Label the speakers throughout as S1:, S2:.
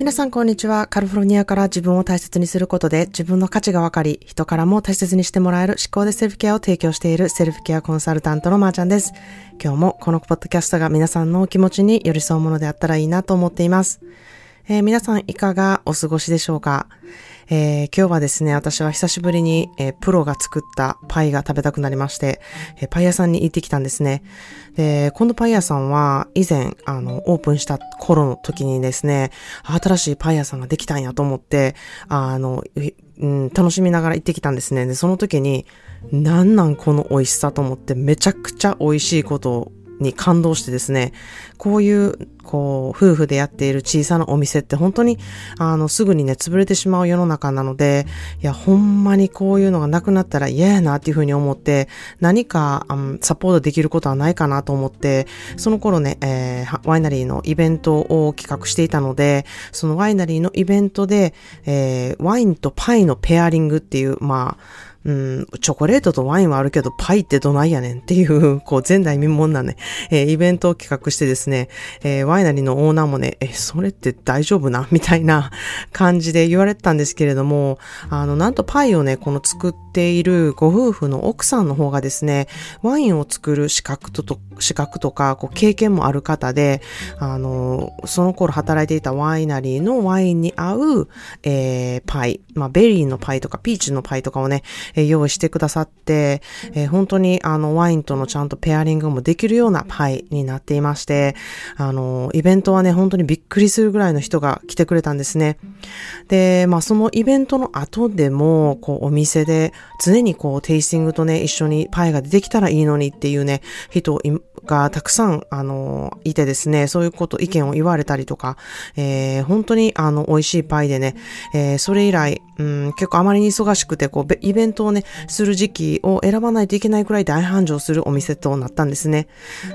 S1: 皆さんこんにちは。カルフォルニアから自分を大切にすることで自分の価値が分かり、人からも大切にしてもらえる思考でセルフケアを提供しているセルフケアコンサルタントのまーちゃんです。今日もこのポッドキャストが皆さんのお気持ちに寄り添うものであったらいいなと思っています。えー、皆さんいかがお過ごしでしょうか？えー、今日はですね、私は久しぶりに、えー、プロが作ったパイが食べたくなりまして、え、パイ屋さんに行ってきたんですね。で、このパイ屋さんは以前、あの、オープンした頃の時にですね、新しいパイ屋さんができたんやと思って、あの、うん、楽しみながら行ってきたんですね。で、その時に、なんなんこの美味しさと思ってめちゃくちゃ美味しいことをに感動してですね、こういう、こう、夫婦でやっている小さなお店って本当に、あの、すぐにね、潰れてしまう世の中なので、いや、ほんまにこういうのがなくなったら嫌やなっていうふうに思って、何か、うん、サポートできることはないかなと思って、その頃ね、えー、ワイナリーのイベントを企画していたので、そのワイナリーのイベントで、えー、ワインとパイのペアリングっていう、まあ、うん、チョコレートとワインはあるけど、パイってどないやねんっていう、こう、前代未聞なね、えー、イベントを企画してですね、えー、ワイナリーのオーナーもね、え、それって大丈夫なみたいな感じで言われてたんですけれども、あの、なんとパイをね、この作っているご夫婦の奥さんの方がですね、ワインを作る資格と、と資格とか、こう、経験もある方で、あの、その頃働いていたワイナリーのワインに合う、えー、パイ、まあ、ベリーのパイとか、ピーチのパイとかをね、え用意してくださって、え、本当にあのワインとのちゃんとペアリングもできるようなパイになっていまして、あの、イベントはね、本当にびっくりするぐらいの人が来てくれたんですね。で、まあそのイベントの後でも、こうお店で常にこうテイスティングとね、一緒にパイが出てきたらいいのにっていうね、人がたくさん、あの、いてですね、そういうこと、意見を言われたりとか、えー、本当にあの、美味しいパイでね、えー、それ以来、うん、結構あまりに忙しくて、こう、イベントをね、する時期を選ばないといけないくらい大繁盛するお店となったんですね。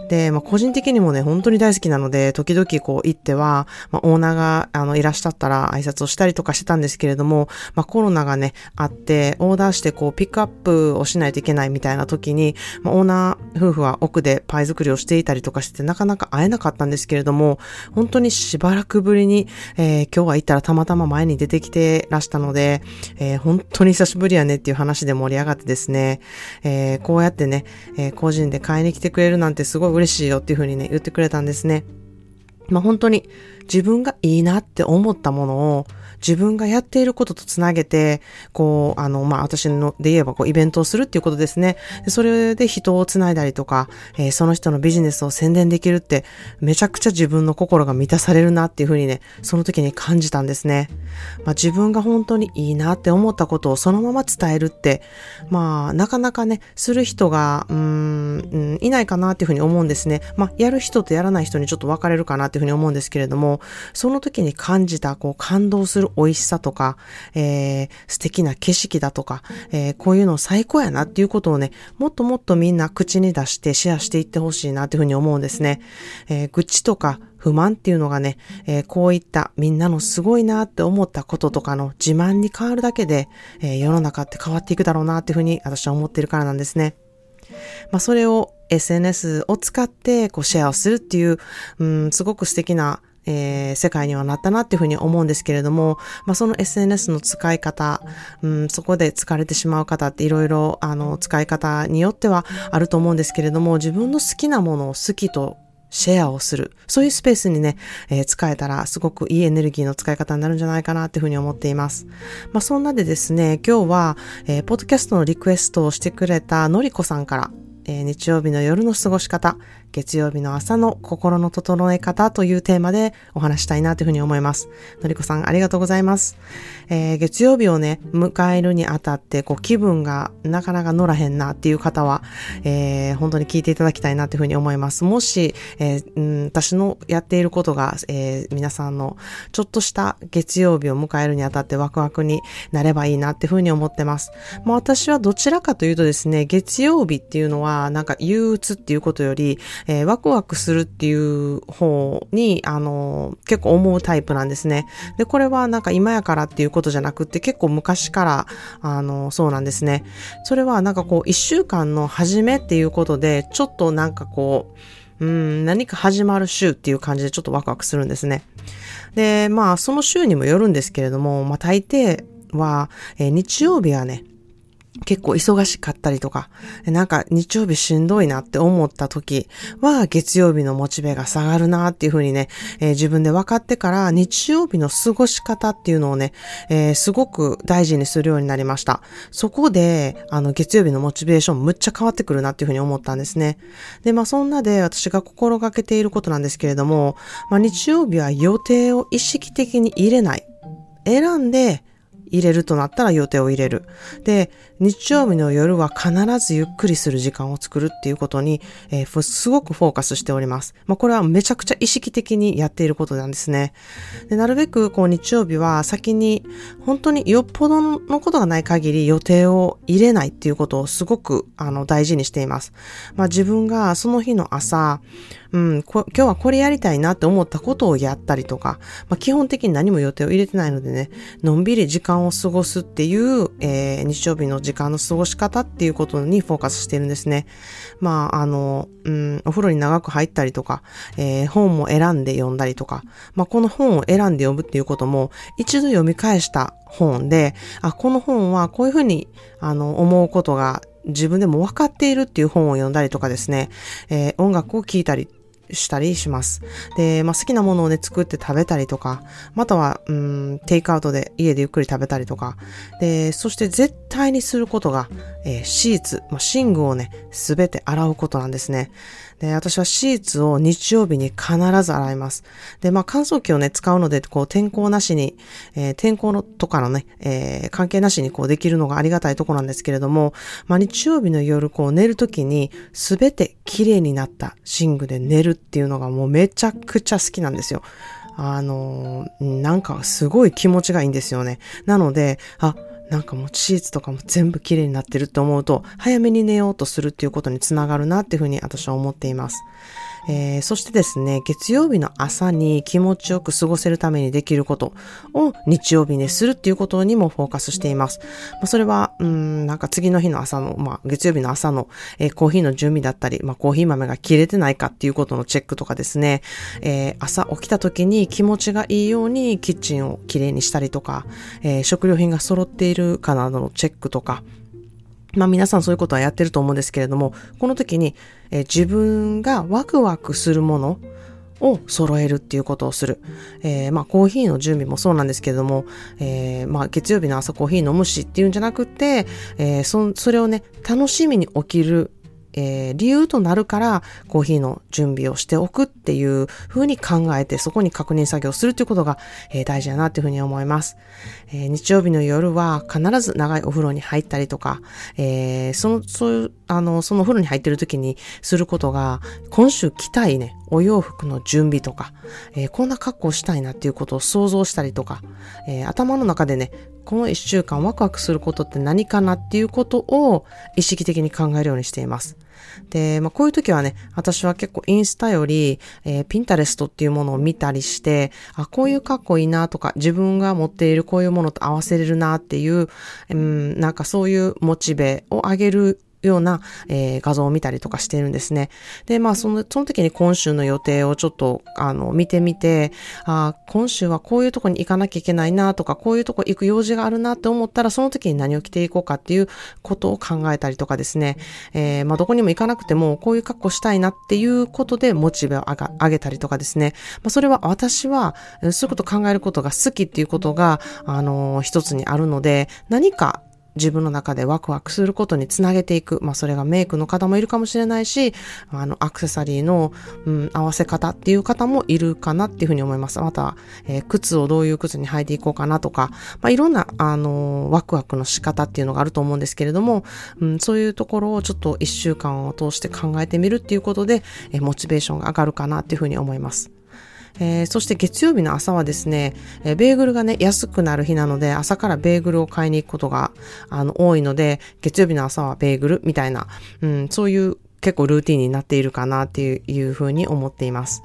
S1: で、まあ、個人的にもね、本当に大好きなので、時々こう行っては、まあ、オーナーが、あの、いらっしゃったら挨拶をしたりとかしてたんですけれども、まあ、コロナがね、あって、オーダーしてこう、ピックアップをしないといけないみたいな時に、まあ、オーナー夫婦は奥でパイ作りをしていたりとかして、なかなか会えなかったんですけれども、本当にしばらくぶりに、えー、今日は行ったらたまたま前に出てきてらしたので、えー、本当に久しぶりやねっていう話で盛り上がってですね、えー、こうやってね、え個人で買いに来てくれるなんてすごい嬉しいよっていうふうにね、言ってくれたんですね。まあ本当に自分がいいなって思ったものを自分がやっていることとつなげて、こう、あの、まあ、私ので言えば、こう、イベントをするっていうことですね。それで人をつないだりとか、えー、その人のビジネスを宣伝できるって、めちゃくちゃ自分の心が満たされるなっていうふうにね、その時に感じたんですね。まあ、自分が本当にいいなって思ったことをそのまま伝えるって、まあ、なかなかね、する人が、うーん、いないかなっていうふうに思うんですね。まあ、やる人とやらない人にちょっと分かれるかなっていうふうに思うんですけれども、その時に感じた、こう、感動する美味しさとか、えー、素敵な景色だとか、えー、こういうの最高やなっていうことをね、もっともっとみんな口に出してシェアしていってほしいなっていうふうに思うんですね。えー、愚痴とか不満っていうのがね、えー、こういったみんなのすごいなって思ったこととかの自慢に変わるだけで、えー、世の中って変わっていくだろうなっていうふうに私は思ってるからなんですね。まあ、それを SNS を使ってこうシェアをするっていう、うん、すごく素敵なえー、世界にはなったなっていうふうに思うんですけれども、まあ、その SNS の使い方、うん、そこで疲れてしまう方っていろいろ、あの、使い方によってはあると思うんですけれども、自分の好きなものを好きとシェアをする。そういうスペースにね、えー、使えたらすごくいいエネルギーの使い方になるんじゃないかなっていうふうに思っています。まあそんなでですね、今日は、えー、ポッドキャストのリクエストをしてくれたのりこさんから、えー、日曜日の夜の過ごし方、月曜日の朝の心の整え方というテーマでお話したいなというふうに思います。のりこさんありがとうございます。えー、月曜日をね、迎えるにあたって、こう気分がなかなか乗らへんなっていう方は、えー、本当に聞いていただきたいなというふうに思います。もし、えー、うん、私のやっていることが、えー、皆さんのちょっとした月曜日を迎えるにあたってワクワクになればいいなっていうふうに思ってます。まあ私はどちらかというとですね、月曜日っていうのはなんか憂鬱っていうことより、えー、ワクワクするっていう方に、あの、結構思うタイプなんですね。で、これはなんか今やからっていうことじゃなくって結構昔から、あの、そうなんですね。それはなんかこう、一週間の初めっていうことで、ちょっとなんかこう、うん、何か始まる週っていう感じでちょっとワクワクするんですね。で、まあ、その週にもよるんですけれども、まあ、大抵は、えー、日曜日はね、結構忙しかったりとか、なんか日曜日しんどいなって思った時は月曜日のモチベが下がるなっていうふうにね、えー、自分で分かってから日曜日の過ごし方っていうのをね、えー、すごく大事にするようになりました。そこで、あの月曜日のモチベーションむっちゃ変わってくるなっていうふうに思ったんですね。で、まあそんなで私が心がけていることなんですけれども、まあ日曜日は予定を意識的に入れない。選んで入れるとなったら予定を入れる。で、日曜日の夜は必ずゆっくりする時間を作るっていうことに、えー、すごくフォーカスしております。まあ、これはめちゃくちゃ意識的にやっていることなんですね。でなるべく、こう、日曜日は先に、本当によっぽどのことがない限り予定を入れないっていうことをすごく、あの、大事にしています。まあ、自分がその日の朝、うん、今日はこれやりたいなって思ったことをやったりとか、まあ、基本的に何も予定を入れてないのでね、のんびり時間を過ごすっていう、えー、日曜日の時間の過ごし方っていうことにフォーカスしてるんですね。まあ、あの、うん、お風呂に長く入ったりとか、えー、本も選んで読んだりとか、まあ、この本を選んで読むっていうことも、一度読み返した本で、あ、この本はこういうふうに、あの、思うことが自分でも分かっているっていう本を読んだりとかですね、えー、音楽を聴いたりしたりします。で、まあ、好きなものをね、作って食べたりとか、または、うん、テイクアウトで家でゆっくり食べたりとか、で、そして絶対にすることが、えー、シーツ、まあ、寝具をね、すべて洗うことなんですね。で、私はシーツを日曜日に必ず洗います。で、まあ乾燥機をね、使うので、こう天候なしに、えー、天候のとかのね、えー、関係なしにこうできるのがありがたいとこなんですけれども、まあ日曜日の夜こう寝るときにすべて綺麗になった寝具で寝るっていうのがもうめちゃくちゃ好きなんですよ。あのー、なんかすごい気持ちがいいんですよね。なので、あ、なんかもうシーツとかも全部綺麗になってるって思うと、早めに寝ようとするっていうことにつながるなっていうふうに私は思っています。えー、そしてですね、月曜日の朝に気持ちよく過ごせるためにできることを日曜日にするっていうことにもフォーカスしています。まあ、それは、うん、なんか次の日の朝の、まあ、月曜日の朝の、えー、コーヒーの準備だったり、まあ、コーヒー豆が切れてないかっていうことのチェックとかですね、えー、朝起きた時に気持ちがいいようにキッチンをきれいにしたりとか、えー、食料品が揃っているかなどのチェックとか、まあ皆さんそういうことはやってると思うんですけれども、この時に、え、自分がワクワクするものを揃えるっていうことをする。えー、まあコーヒーの準備もそうなんですけれども、えー、まあ月曜日の朝コーヒー飲むしっていうんじゃなくて、えー、そそれをね、楽しみに起きるえー、理由となるからコーヒーの準備をしておくっていう風に考えてそこに確認作業するということが、えー、大事だなというふうに思います、えー、日曜日の夜は必ず長いお風呂に入ったりとか、えその、そういう、あの、そのお風呂に入ってる時にすることが今週着たいね、お洋服の準備とか、えこんな格好したいなっていうことを想像したりとか、え頭の中でね、この一週間ワクワクすることって何かなっていうことを意識的に考えるようにしています。で、まあ、こういう時はね、私は結構インスタより、えー、ピンタレストっていうものを見たりして、あ、こういうかっこいいなとか、自分が持っているこういうものと合わせれるなっていう、うん、なんかそういうモチベを上げるような、えー、画像を見たりとかしてるんですね。で、まあ、その、その時に今週の予定をちょっと、あの、見てみて、あ今週はこういうとこに行かなきゃいけないなとか、こういうとこ行く用事があるなって思ったら、その時に何を着ていこうかっていうことを考えたりとかですね、えー、まあ、どこにも行かなくても、こういう格好したいなっていうことで、モチベを上げたりとかですね、まあ、それは私は、そういうこと考えることが好きっていうことが、あのー、一つにあるので、何か自分の中でワクワクすることにつなげていく。まあ、それがメイクの方もいるかもしれないし、あの、アクセサリーの、うん、合わせ方っていう方もいるかなっていうふうに思います。また、えー、靴をどういう靴に履いていこうかなとか、まあ、いろんな、あの、ワクワクの仕方っていうのがあると思うんですけれども、うん、そういうところをちょっと一週間を通して考えてみるっていうことで、えー、モチベーションが上がるかなっていうふうに思います。えー、そして月曜日の朝はですね、えー、ベーグルがね、安くなる日なので、朝からベーグルを買いに行くことが、あの、多いので、月曜日の朝はベーグルみたいな、うん、そういう結構ルーティンになっているかなっていういうふうに思っています。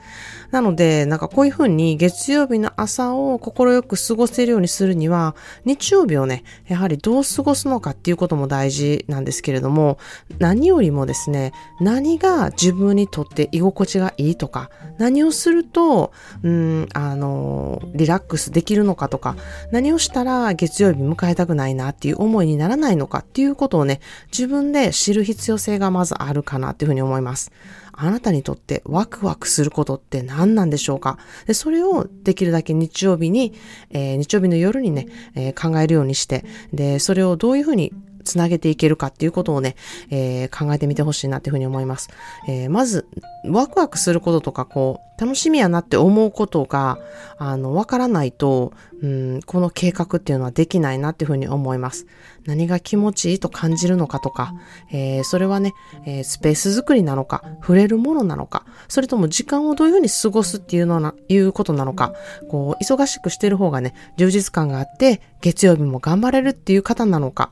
S1: なので、なんかこういうふうに月曜日の朝を心よく過ごせるようにするには、日曜日をね、やはりどう過ごすのかっていうことも大事なんですけれども、何よりもですね、何が自分にとって居心地がいいとか、何をすると、うん、あの、リラックスできるのかとか、何をしたら月曜日迎えたくないなっていう思いにならないのかっていうことをね、自分で知る必要性がまずあるかなっていうふうに思います。あなたにとってワクワクすることって何なんでしょうか？でそれをできるだけ日曜日に、えー、日曜日の夜にね、えー、考えるようにして、で、それをどういうふうにつなげていけるかっていうことをね、えー、考えてみてほしいなっていうふうに思います。えー、まず、ワクワクすることとか、こう、楽しみやなって思うことが、あの、わからないと、うん、この計画っていうのはできないなっていうふうに思います。何が気持ちいいと感じるのかとか、えー、それはね、え、スペース作りなのか、触れるものなのか、それとも時間をどういうふうに過ごすっていうのな、いうことなのか、こう、忙しくしてる方がね、充実感があって、月曜日も頑張れるっていう方なのか、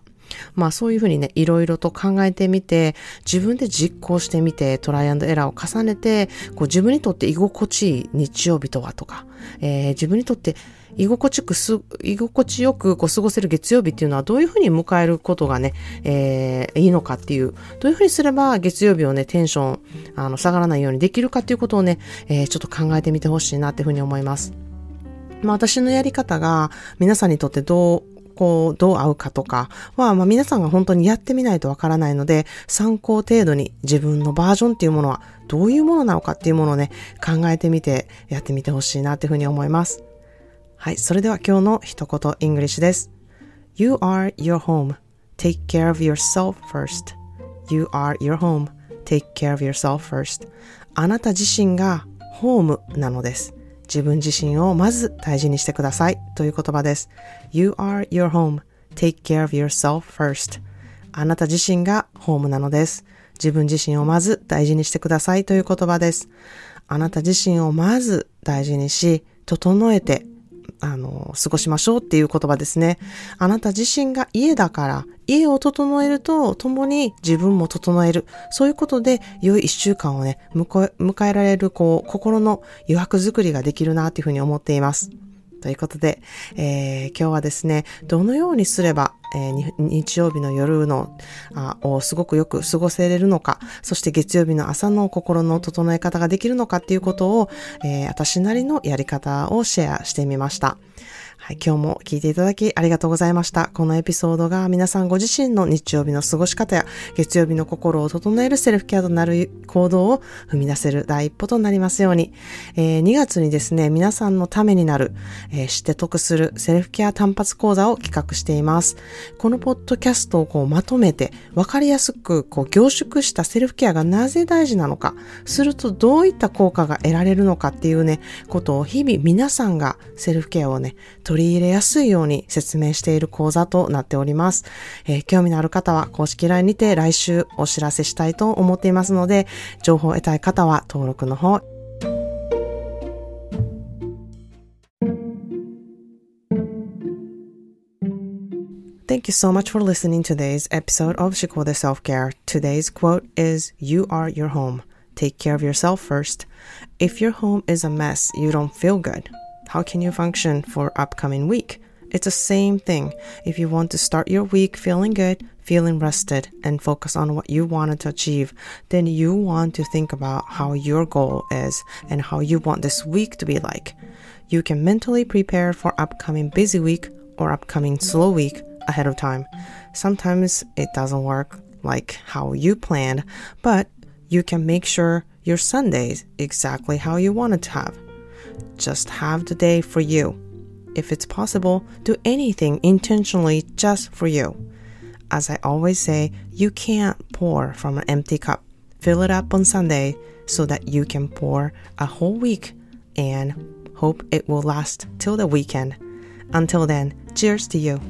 S1: まあそういうふうにね、いろいろと考えてみて、自分で実行してみて、トライアンドエラーを重ねて、こう自分にとって居心地いい日曜日とはとか、えー、自分にとって居心地くす、居心地よくこう過ごせる月曜日っていうのはどういうふうに迎えることがね、えー、いいのかっていう、どういうふうにすれば月曜日をね、テンション、あの、下がらないようにできるかっていうことをね、えー、ちょっと考えてみてほしいなっていうふうに思います。まあ私のやり方が皆さんにとってどうこう、どう合うかとかは、まあ皆さんが本当にやってみないとわからないので、参考程度に自分のバージョンっていうものはどういうものなのかっていうものをね、考えてみてやってみてほしいなっていうふうに思います。はい、それでは今日の一言 English です。You are your home.Take care of yourself first. You are your home.Take care of yourself first. あなた自身がホームなのです。自分自身をまず大事にしてくださいという言葉です。You are your home. Take care of yourself first. あなた自身がホームなのです。自分自身をまず大事にしてくださいという言葉です。あなた自身をまず大事にし、整えてあの、過ごしましょうっていう言葉ですね。あなた自身が家だから、家を整えると共に自分も整える。そういうことで良い一週間をね、迎えられる、こう、心の余白作りができるなっていうふうに思っています。ということで、えー、今日はですね、どのようにすれば、えー、日曜日の夜のあをすごくよく過ごせれるのか、そして月曜日の朝の心の整え方ができるのかっていうことを、えー、私なりのやり方をシェアしてみました。はい、今日も聞いていただきありがとうございました。このエピソードが皆さんご自身の日曜日の過ごし方や月曜日の心を整えるセルフケアとなる行動を踏み出せる第一歩となりますように、えー、2月にですね、皆さんのためになる、えー、知って得するセルフケア単発講座を企画しています。このポッドキャストをこうまとめて分かりやすくこう凝縮したセルフケアがなぜ大事なのか、するとどういった効果が得られるのかっていうね、ことを日々皆さんがセルフケアをね、取取り入れやすいように説明している講座となっております。えー、興味のある方は公式 LINE にて来週お知らせしたいと思っていますので、情報を得たい方は登録の方 Thank you so much for listening to today's episode of Shikode Self-Care. Today's quote is, You are your home. Take care of yourself first. If your home is a mess, you don't feel good. How can you function for upcoming week? It's the same thing. If you want to start your week feeling good, feeling rested, and focus on what you wanted to achieve, then you want to think about how your goal is and how you want this week to be like. You can mentally prepare for upcoming busy week or upcoming slow week ahead of time. Sometimes it doesn't work like how you planned, but you can make sure your Sundays exactly how you wanted to have. Just have the day for you. If it's possible, do anything intentionally just for you. As I always say, you can't pour from an empty cup. Fill it up on Sunday so that you can pour a whole week and hope it will last till the weekend. Until then, cheers to you.